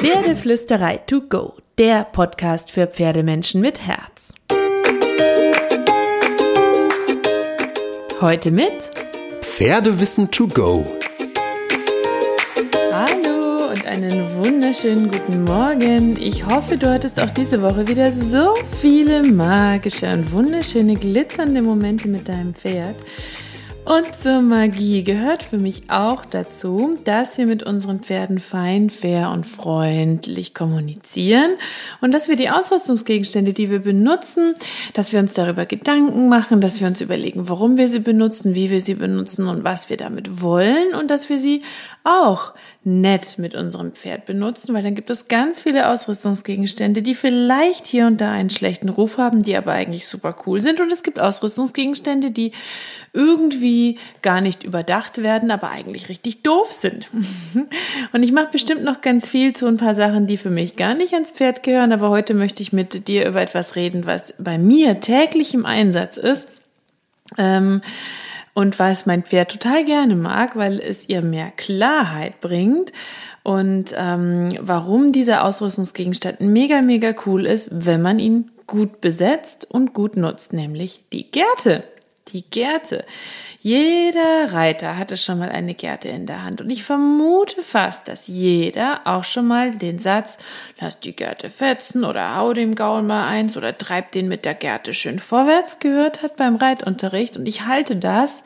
Pferdeflüsterei to go, der Podcast für Pferdemenschen mit Herz. Heute mit Pferdewissen to go. Hallo und einen wunderschönen guten Morgen. Ich hoffe, du hattest auch diese Woche wieder so viele magische und wunderschöne glitzernde Momente mit deinem Pferd. Und zur Magie gehört für mich auch dazu, dass wir mit unseren Pferden fein, fair und freundlich kommunizieren und dass wir die Ausrüstungsgegenstände, die wir benutzen, dass wir uns darüber Gedanken machen, dass wir uns überlegen, warum wir sie benutzen, wie wir sie benutzen und was wir damit wollen und dass wir sie auch nett mit unserem Pferd benutzen, weil dann gibt es ganz viele Ausrüstungsgegenstände, die vielleicht hier und da einen schlechten Ruf haben, die aber eigentlich super cool sind. Und es gibt Ausrüstungsgegenstände, die irgendwie gar nicht überdacht werden, aber eigentlich richtig doof sind. Und ich mache bestimmt noch ganz viel zu ein paar Sachen, die für mich gar nicht ans Pferd gehören, aber heute möchte ich mit dir über etwas reden, was bei mir täglich im Einsatz ist. Ähm, und was mein Pferd total gerne mag, weil es ihr mehr Klarheit bringt und ähm, warum dieser Ausrüstungsgegenstand mega, mega cool ist, wenn man ihn gut besetzt und gut nutzt, nämlich die Gerte. Die Gerte. Jeder Reiter hatte schon mal eine Gerte in der Hand und ich vermute fast, dass jeder auch schon mal den Satz lass die Gerte fetzen oder hau dem Gaul mal eins oder treib den mit der Gerte schön vorwärts gehört hat beim Reitunterricht und ich halte das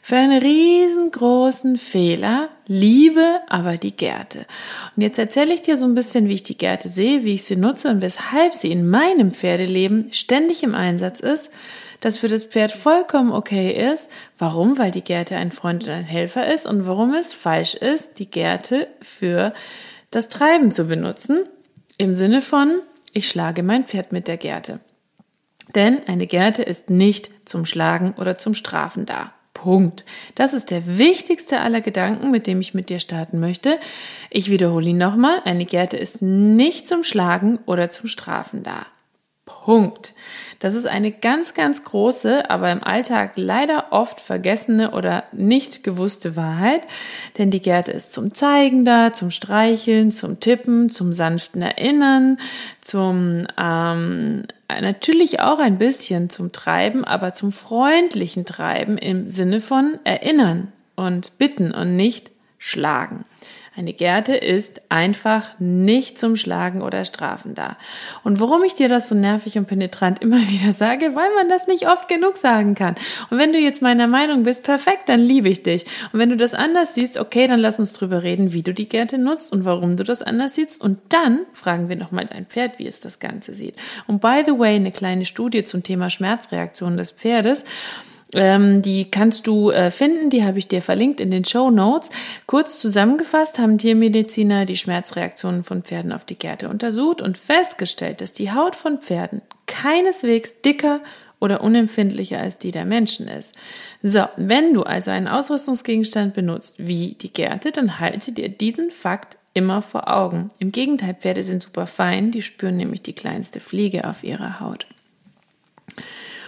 für einen riesengroßen Fehler, liebe aber die Gerte. Und jetzt erzähle ich dir so ein bisschen, wie ich die Gerte sehe, wie ich sie nutze und weshalb sie in meinem Pferdeleben ständig im Einsatz ist, das für das Pferd vollkommen okay ist. Warum? Weil die Gerte ein Freund und ein Helfer ist und warum es falsch ist, die Gerte für das Treiben zu benutzen. Im Sinne von, ich schlage mein Pferd mit der Gerte. Denn eine Gerte ist nicht zum Schlagen oder zum Strafen da. Punkt. Das ist der wichtigste aller Gedanken, mit dem ich mit dir starten möchte. Ich wiederhole ihn nochmal. Eine Gerte ist nicht zum Schlagen oder zum Strafen da. Punkt. Das ist eine ganz, ganz große, aber im Alltag leider oft vergessene oder nicht gewusste Wahrheit, denn die Gerte ist zum Zeigen da, zum Streicheln, zum Tippen, zum sanften Erinnern, zum ähm, natürlich auch ein bisschen zum Treiben, aber zum freundlichen Treiben im Sinne von erinnern und bitten und nicht schlagen. Eine Gerte ist einfach nicht zum Schlagen oder Strafen da. Und warum ich dir das so nervig und penetrant immer wieder sage, weil man das nicht oft genug sagen kann. Und wenn du jetzt meiner Meinung bist, perfekt, dann liebe ich dich. Und wenn du das anders siehst, okay, dann lass uns drüber reden, wie du die Gerte nutzt und warum du das anders siehst. Und dann fragen wir nochmal dein Pferd, wie es das Ganze sieht. Und by the way, eine kleine Studie zum Thema Schmerzreaktion des Pferdes. Ähm, die kannst du äh, finden, die habe ich dir verlinkt in den Show Notes. Kurz zusammengefasst haben Tiermediziner die Schmerzreaktionen von Pferden auf die Gerte untersucht und festgestellt, dass die Haut von Pferden keineswegs dicker oder unempfindlicher als die der Menschen ist. So, wenn du also einen Ausrüstungsgegenstand benutzt wie die Gerte, dann halte dir diesen Fakt immer vor Augen. Im Gegenteil, Pferde sind super fein, die spüren nämlich die kleinste Fliege auf ihrer Haut.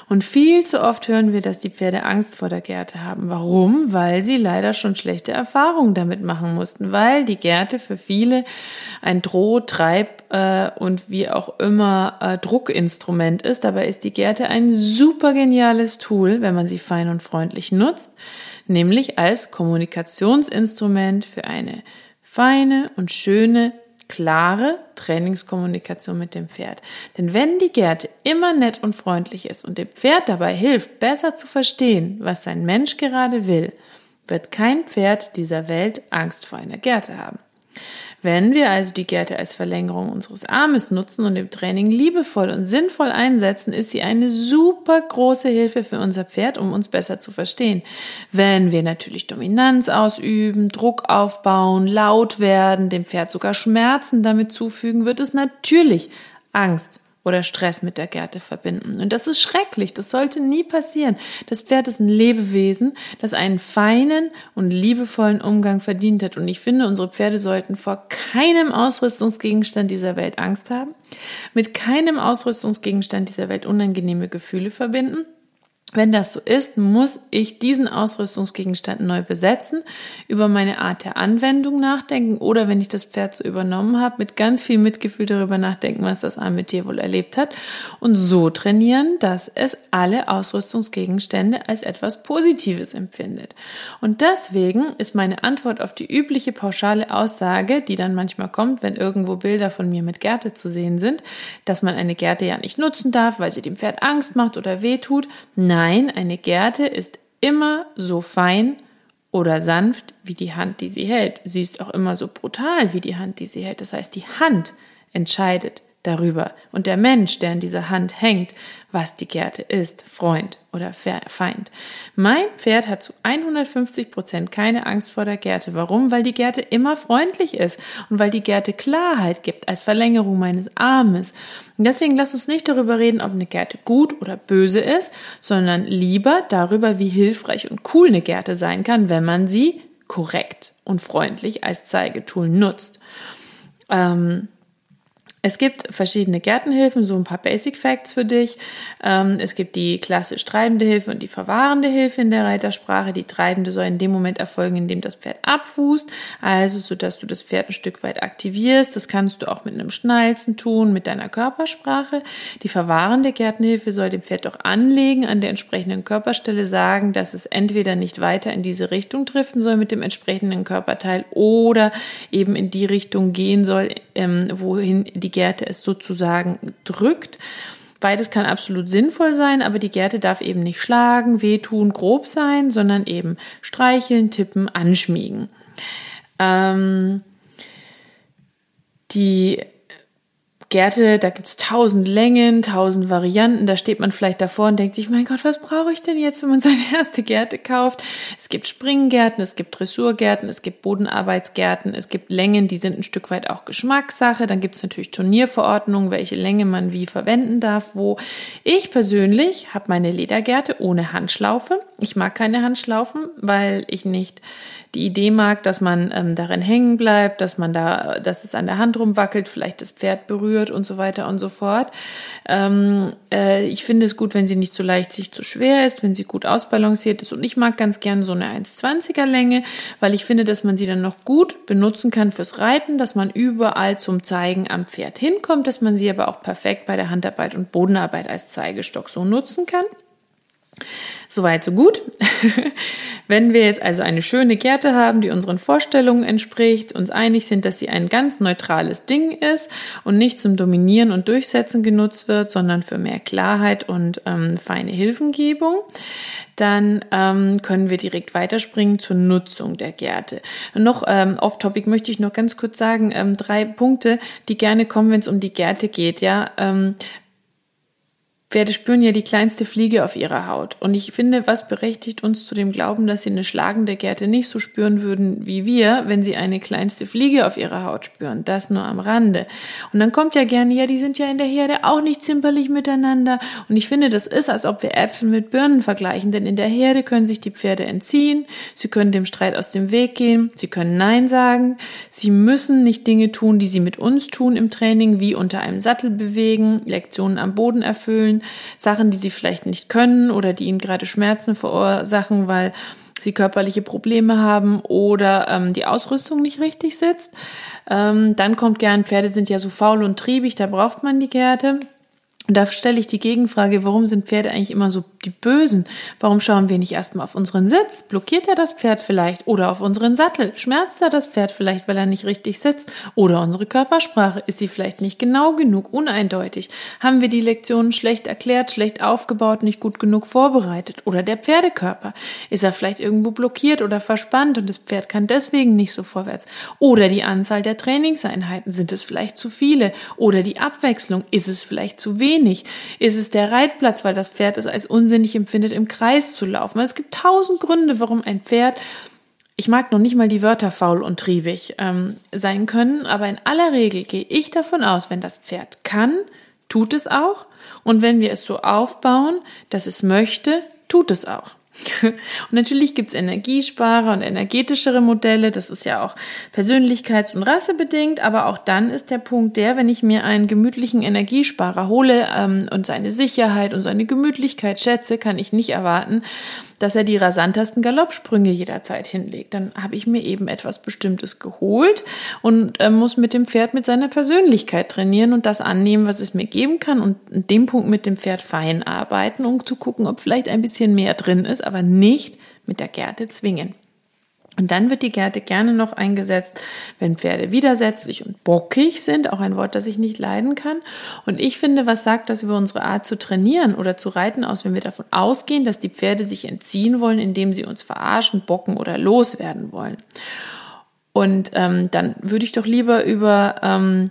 Und viel zu oft hören wir, dass die Pferde Angst vor der Gerte haben. Warum? Weil sie leider schon schlechte Erfahrungen damit machen mussten, weil die Gerte für viele ein Droh-, Treib- äh, und wie auch immer äh, Druckinstrument ist. Dabei ist die Gerte ein super geniales Tool, wenn man sie fein und freundlich nutzt, nämlich als Kommunikationsinstrument für eine feine und schöne klare Trainingskommunikation mit dem Pferd. Denn wenn die Gerte immer nett und freundlich ist und dem Pferd dabei hilft, besser zu verstehen, was sein Mensch gerade will, wird kein Pferd dieser Welt Angst vor einer Gerte haben. Wenn wir also die Gerte als Verlängerung unseres Armes nutzen und im Training liebevoll und sinnvoll einsetzen, ist sie eine super große Hilfe für unser Pferd, um uns besser zu verstehen. Wenn wir natürlich Dominanz ausüben, Druck aufbauen, laut werden, dem Pferd sogar Schmerzen damit zufügen, wird es natürlich Angst oder Stress mit der Gerte verbinden. Und das ist schrecklich, das sollte nie passieren. Das Pferd ist ein Lebewesen, das einen feinen und liebevollen Umgang verdient hat. Und ich finde, unsere Pferde sollten vor keinem Ausrüstungsgegenstand dieser Welt Angst haben, mit keinem Ausrüstungsgegenstand dieser Welt unangenehme Gefühle verbinden Wenn das so ist, muss ich diesen Ausrüstungsgegenstand neu besetzen, über meine Art der Anwendung nachdenken oder wenn ich das Pferd so übernommen habe, mit ganz viel Mitgefühl darüber nachdenken, was das arme Tier wohl erlebt hat und so trainieren, dass es alle Ausrüstungsgegenstände als etwas Positives empfindet. Und deswegen ist meine Antwort auf die übliche pauschale Aussage, die dann manchmal kommt, wenn irgendwo Bilder von mir mit Gerte zu sehen sind, dass man eine Gerte ja nicht nutzen darf, weil sie dem Pferd Angst macht oder weh tut. Nein, Nein, eine Gerte ist immer so fein oder sanft wie die Hand, die sie hält. Sie ist auch immer so brutal wie die Hand, die sie hält. Das heißt, die Hand entscheidet darüber und der Mensch, der in dieser Hand hängt, was die Gerte ist, Freund oder Feind. Mein Pferd hat zu 150 Prozent keine Angst vor der Gerte. Warum? Weil die Gerte immer freundlich ist und weil die Gerte Klarheit gibt als Verlängerung meines Armes. Und deswegen lass uns nicht darüber reden, ob eine Gerte gut oder böse ist, sondern lieber darüber, wie hilfreich und cool eine Gerte sein kann, wenn man sie korrekt und freundlich als Zeigetool nutzt. Ähm, es gibt verschiedene Gärtenhilfen, so ein paar Basic Facts für dich. Ähm, es gibt die klassisch treibende Hilfe und die verwahrende Hilfe in der Reitersprache. Die treibende soll in dem Moment erfolgen, in dem das Pferd abfußt, also so dass du das Pferd ein Stück weit aktivierst. Das kannst du auch mit einem Schnalzen tun, mit deiner Körpersprache. Die verwahrende Gärtenhilfe soll dem Pferd auch anlegen, an der entsprechenden Körperstelle sagen, dass es entweder nicht weiter in diese Richtung driften soll mit dem entsprechenden Körperteil oder eben in die Richtung gehen soll, ähm, wohin die Gerte es sozusagen drückt. Beides kann absolut sinnvoll sein, aber die Gerte darf eben nicht schlagen, wehtun, grob sein, sondern eben streicheln, tippen, anschmiegen. Ähm, die Gärte, da gibt's tausend Längen, tausend Varianten. Da steht man vielleicht davor und denkt sich, mein Gott, was brauche ich denn jetzt, wenn man seine erste Gärte kauft? Es gibt Springgärten, es gibt Dressurgärten, es gibt Bodenarbeitsgärten, es gibt Längen, die sind ein Stück weit auch Geschmackssache. Dann gibt's natürlich Turnierverordnungen, welche Länge man wie verwenden darf, wo. Ich persönlich habe meine Ledergärte ohne Handschlaufe. Ich mag keine Handschlaufen, weil ich nicht die Idee mag, dass man ähm, darin hängen bleibt, dass man da, dass es an der Hand rumwackelt, vielleicht das Pferd berührt und so weiter und so fort. Ähm, äh, ich finde es gut, wenn sie nicht zu leicht, sich zu schwer ist, wenn sie gut ausbalanciert ist. Und ich mag ganz gern so eine 1,20er Länge, weil ich finde, dass man sie dann noch gut benutzen kann fürs Reiten, dass man überall zum Zeigen am Pferd hinkommt, dass man sie aber auch perfekt bei der Handarbeit und Bodenarbeit als Zeigestock so nutzen kann. Soweit, so gut. Wenn wir jetzt also eine schöne Gerte haben, die unseren Vorstellungen entspricht, uns einig sind, dass sie ein ganz neutrales Ding ist und nicht zum Dominieren und Durchsetzen genutzt wird, sondern für mehr Klarheit und ähm, feine Hilfengebung, dann ähm, können wir direkt weiterspringen zur Nutzung der Gerte. Noch ähm, off-topic möchte ich noch ganz kurz sagen, ähm, drei Punkte, die gerne kommen, wenn es um die Gerte geht. Ja, ähm, Pferde spüren ja die kleinste Fliege auf ihrer Haut. Und ich finde, was berechtigt uns zu dem Glauben, dass sie eine schlagende Gerte nicht so spüren würden wie wir, wenn sie eine kleinste Fliege auf ihrer Haut spüren. Das nur am Rande. Und dann kommt ja gerne, ja, die sind ja in der Herde auch nicht zimperlich miteinander. Und ich finde, das ist, als ob wir Äpfel mit Birnen vergleichen. Denn in der Herde können sich die Pferde entziehen. Sie können dem Streit aus dem Weg gehen. Sie können Nein sagen. Sie müssen nicht Dinge tun, die sie mit uns tun im Training, wie unter einem Sattel bewegen, Lektionen am Boden erfüllen Sachen, die sie vielleicht nicht können oder die ihnen gerade Schmerzen verursachen, weil sie körperliche Probleme haben oder ähm, die Ausrüstung nicht richtig sitzt. Ähm, dann kommt gern, Pferde sind ja so faul und triebig, da braucht man die Gärte. Und da stelle ich die Gegenfrage, warum sind Pferde eigentlich immer so die Bösen? Warum schauen wir nicht erstmal auf unseren Sitz? Blockiert er das Pferd vielleicht? Oder auf unseren Sattel? Schmerzt er das Pferd vielleicht, weil er nicht richtig sitzt? Oder unsere Körpersprache? Ist sie vielleicht nicht genau genug, uneindeutig? Haben wir die Lektionen schlecht erklärt, schlecht aufgebaut, nicht gut genug vorbereitet? Oder der Pferdekörper? Ist er vielleicht irgendwo blockiert oder verspannt und das Pferd kann deswegen nicht so vorwärts? Oder die Anzahl der Trainingseinheiten? Sind es vielleicht zu viele? Oder die Abwechslung? Ist es vielleicht zu wenig? Wenig? Ist es der Reitplatz, weil das Pferd es als unsinnig empfindet, im Kreis zu laufen? Es gibt tausend Gründe, warum ein Pferd ich mag noch nicht mal die Wörter faul und triebig ähm, sein können, aber in aller Regel gehe ich davon aus, wenn das Pferd kann, tut es auch. Und wenn wir es so aufbauen, dass es möchte, tut es auch. Und natürlich gibt's Energiesparer und energetischere Modelle. Das ist ja auch persönlichkeits- und rassebedingt. Aber auch dann ist der Punkt der, wenn ich mir einen gemütlichen Energiesparer hole ähm, und seine Sicherheit und seine Gemütlichkeit schätze, kann ich nicht erwarten, dass er die rasantesten Galoppsprünge jederzeit hinlegt. Dann habe ich mir eben etwas Bestimmtes geholt und äh, muss mit dem Pferd mit seiner Persönlichkeit trainieren und das annehmen, was es mir geben kann und in dem Punkt mit dem Pferd fein arbeiten, um zu gucken, ob vielleicht ein bisschen mehr drin ist, aber nicht mit der Gerte zwingen. Und dann wird die Gerte gerne noch eingesetzt, wenn Pferde widersetzlich und bockig sind, auch ein Wort, das ich nicht leiden kann. Und ich finde, was sagt das über unsere Art zu trainieren oder zu reiten aus, wenn wir davon ausgehen, dass die Pferde sich entziehen wollen, indem sie uns verarschen, bocken oder loswerden wollen. Und ähm, dann würde ich doch lieber über ähm,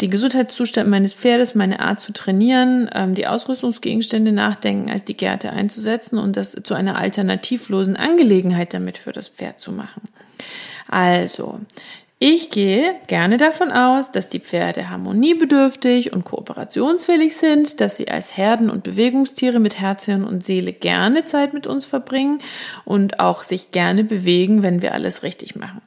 den Gesundheitszustand meines Pferdes, meine Art zu trainieren, ähm, die Ausrüstungsgegenstände nachdenken, als die Gerte einzusetzen und das zu einer alternativlosen Angelegenheit damit für das Pferd zu machen. Also, ich gehe gerne davon aus, dass die Pferde harmoniebedürftig und kooperationswillig sind, dass sie als Herden- und Bewegungstiere mit Herz, Hirn und Seele gerne Zeit mit uns verbringen und auch sich gerne bewegen, wenn wir alles richtig machen.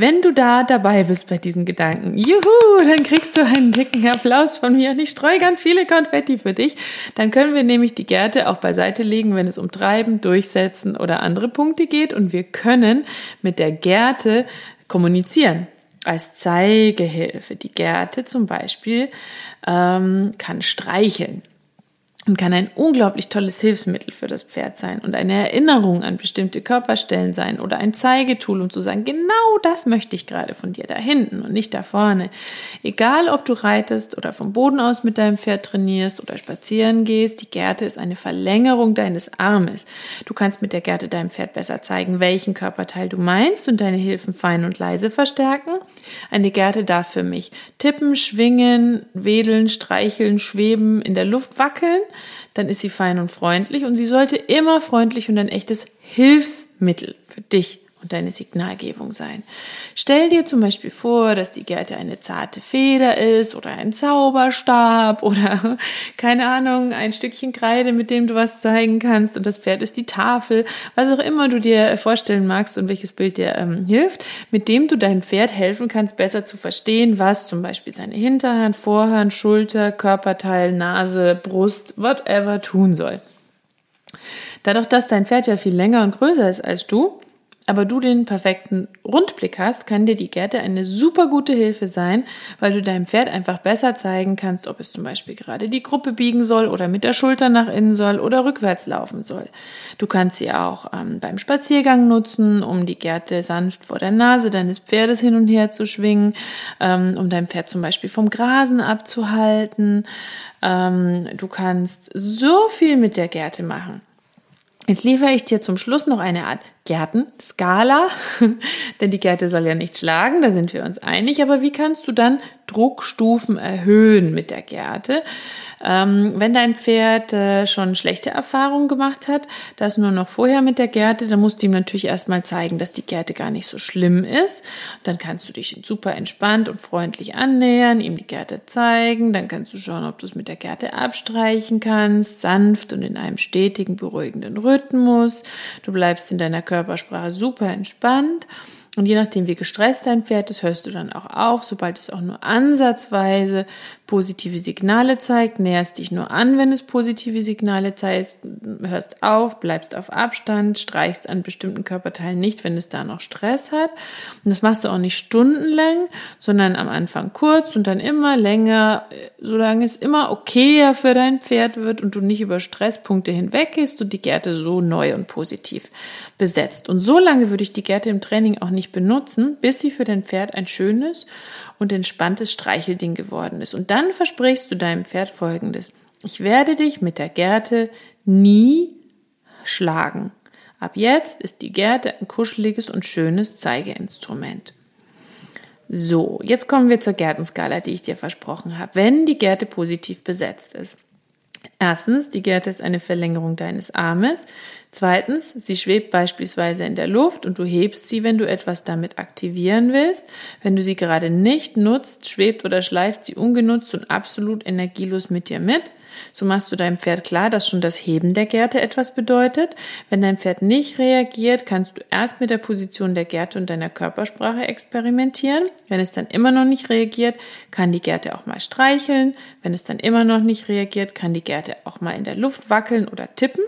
Wenn du da dabei bist bei diesem Gedanken, juhu, dann kriegst du einen dicken Applaus von mir und ich streue ganz viele Konfetti für dich. Dann können wir nämlich die Gerte auch beiseite legen, wenn es um Treiben, Durchsetzen oder andere Punkte geht und wir können mit der Gerte kommunizieren als Zeigehilfe. Die Gerte zum Beispiel ähm, kann streicheln und kann ein unglaublich tolles Hilfsmittel für das Pferd sein und eine Erinnerung an bestimmte Körperstellen sein oder ein Zeigetool, um zu sagen, genau das möchte ich gerade von dir da hinten und nicht da vorne. Egal, ob du reitest oder vom Boden aus mit deinem Pferd trainierst oder spazieren gehst, die Gerte ist eine Verlängerung deines Armes. Du kannst mit der Gerte deinem Pferd besser zeigen, welchen Körperteil du meinst und deine Hilfen fein und leise verstärken. Eine Gerte darf für mich tippen, schwingen, wedeln, streicheln, schweben, in der Luft wackeln dann ist sie fein und freundlich und sie sollte immer freundlich und ein echtes Hilfsmittel für dich und deine Signalgebung sein. Stell dir zum Beispiel vor, dass die Gerte eine zarte Feder ist oder ein Zauberstab oder keine Ahnung, ein Stückchen Kreide, mit dem du was zeigen kannst und das Pferd ist die Tafel, was auch immer du dir vorstellen magst und welches Bild dir ähm, hilft, mit dem du deinem Pferd helfen kannst, besser zu verstehen, was zum Beispiel seine Hinterhand, Vorhand, Schulter, Körperteil, Nase, Brust, whatever tun soll. Dadurch, dass dein Pferd ja viel länger und größer ist als du, aber du den perfekten Rundblick hast, kann dir die Gerte eine super gute Hilfe sein, weil du deinem Pferd einfach besser zeigen kannst, ob es zum Beispiel gerade die Gruppe biegen soll oder mit der Schulter nach innen soll oder rückwärts laufen soll. Du kannst sie auch ähm, beim Spaziergang nutzen, um die Gerte sanft vor der Nase deines Pferdes hin und her zu schwingen, ähm, um dein Pferd zum Beispiel vom Grasen abzuhalten. Ähm, du kannst so viel mit der Gerte machen. Jetzt liefere ich dir zum Schluss noch eine Art Gärtenskala, denn die Gärte soll ja nicht schlagen, da sind wir uns einig, aber wie kannst du dann Druckstufen erhöhen mit der Gärte? Ähm, wenn dein Pferd äh, schon schlechte Erfahrungen gemacht hat, das nur noch vorher mit der Gerte, dann musst du ihm natürlich erstmal zeigen, dass die Gerte gar nicht so schlimm ist. Dann kannst du dich super entspannt und freundlich annähern, ihm die Gerte zeigen. Dann kannst du schauen, ob du es mit der Gerte abstreichen kannst, sanft und in einem stetigen, beruhigenden Rhythmus. Du bleibst in deiner Körpersprache super entspannt. Und je nachdem, wie gestresst dein Pferd ist, hörst du dann auch auf, sobald es auch nur ansatzweise positive Signale zeigt, näherst dich nur an, wenn es positive Signale zeigt, hörst auf, bleibst auf Abstand, streichst an bestimmten Körperteilen nicht, wenn es da noch Stress hat. Und das machst du auch nicht stundenlang, sondern am Anfang kurz und dann immer länger, solange es immer okayer für dein Pferd wird und du nicht über Stresspunkte hinweg gehst und die Gerte so neu und positiv besetzt. Und so lange würde ich die Gerte im Training auch nicht benutzen, bis sie für dein Pferd ein schönes und entspanntes Streichelding geworden ist. Und dann versprichst du deinem Pferd Folgendes. Ich werde dich mit der Gerte nie schlagen. Ab jetzt ist die Gerte ein kuscheliges und schönes Zeigeinstrument. So, jetzt kommen wir zur Gärtenskala, die ich dir versprochen habe. Wenn die Gerte positiv besetzt ist. Erstens, die Gerte ist eine Verlängerung deines Armes. Zweitens, sie schwebt beispielsweise in der Luft und du hebst sie, wenn du etwas damit aktivieren willst. Wenn du sie gerade nicht nutzt, schwebt oder schleift sie ungenutzt und absolut energielos mit dir mit. So machst du deinem Pferd klar, dass schon das Heben der Gerte etwas bedeutet. Wenn dein Pferd nicht reagiert, kannst du erst mit der Position der Gerte und deiner Körpersprache experimentieren. Wenn es dann immer noch nicht reagiert, kann die Gerte auch mal streicheln. Wenn es dann immer noch nicht reagiert, kann die Gerte auch mal in der Luft wackeln oder tippen.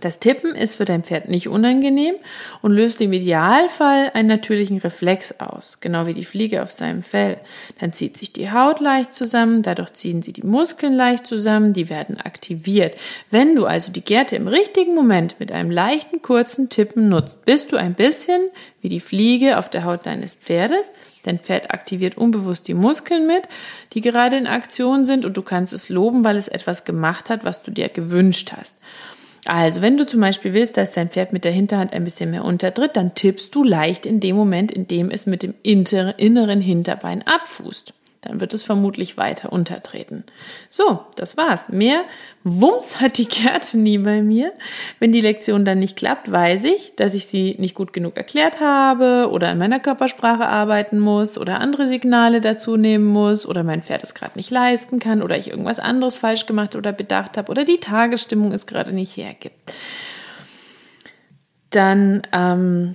Das Tippen ist für dein Pferd nicht unangenehm und löst im Idealfall einen natürlichen Reflex aus, genau wie die Fliege auf seinem Fell. Dann zieht sich die Haut leicht zusammen, dadurch ziehen sie die Muskeln leicht zusammen, die werden aktiviert. Wenn du also die Gerte im richtigen Moment mit einem leichten kurzen Tippen nutzt, bist du ein bisschen wie die Fliege auf der Haut deines Pferdes. Dein Pferd aktiviert unbewusst die Muskeln mit, die gerade in Aktion sind und du kannst es loben, weil es etwas gemacht hat, was du dir gewünscht hast. Also, wenn du zum Beispiel willst, dass dein Pferd mit der Hinterhand ein bisschen mehr untertritt, dann tippst du leicht in dem Moment, in dem es mit dem inneren Hinterbein abfußt dann wird es vermutlich weiter untertreten. So, das war's. Mehr Wumms hat die Kerte nie bei mir. Wenn die Lektion dann nicht klappt, weiß ich, dass ich sie nicht gut genug erklärt habe oder an meiner Körpersprache arbeiten muss oder andere Signale dazu nehmen muss oder mein Pferd es gerade nicht leisten kann oder ich irgendwas anderes falsch gemacht oder bedacht habe oder die Tagesstimmung es gerade nicht hergibt. Dann ähm,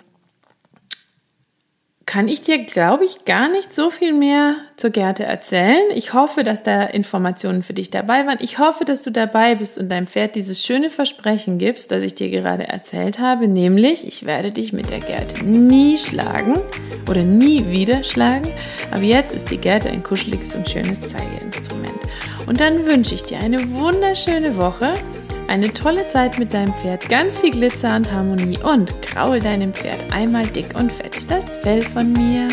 kann ich dir, glaube ich, gar nicht so viel mehr zur Gerte erzählen. Ich hoffe, dass da Informationen für dich dabei waren. Ich hoffe, dass du dabei bist und deinem Pferd dieses schöne Versprechen gibst, das ich dir gerade erzählt habe, nämlich, ich werde dich mit der Gerte nie schlagen oder nie wieder schlagen. Aber jetzt ist die Gerte ein kuscheliges und schönes Zeigeinstrument. Und dann wünsche ich dir eine wunderschöne Woche eine tolle Zeit mit deinem Pferd, ganz viel Glitzer und Harmonie und kraul deinem Pferd einmal dick und fett das Fell von mir.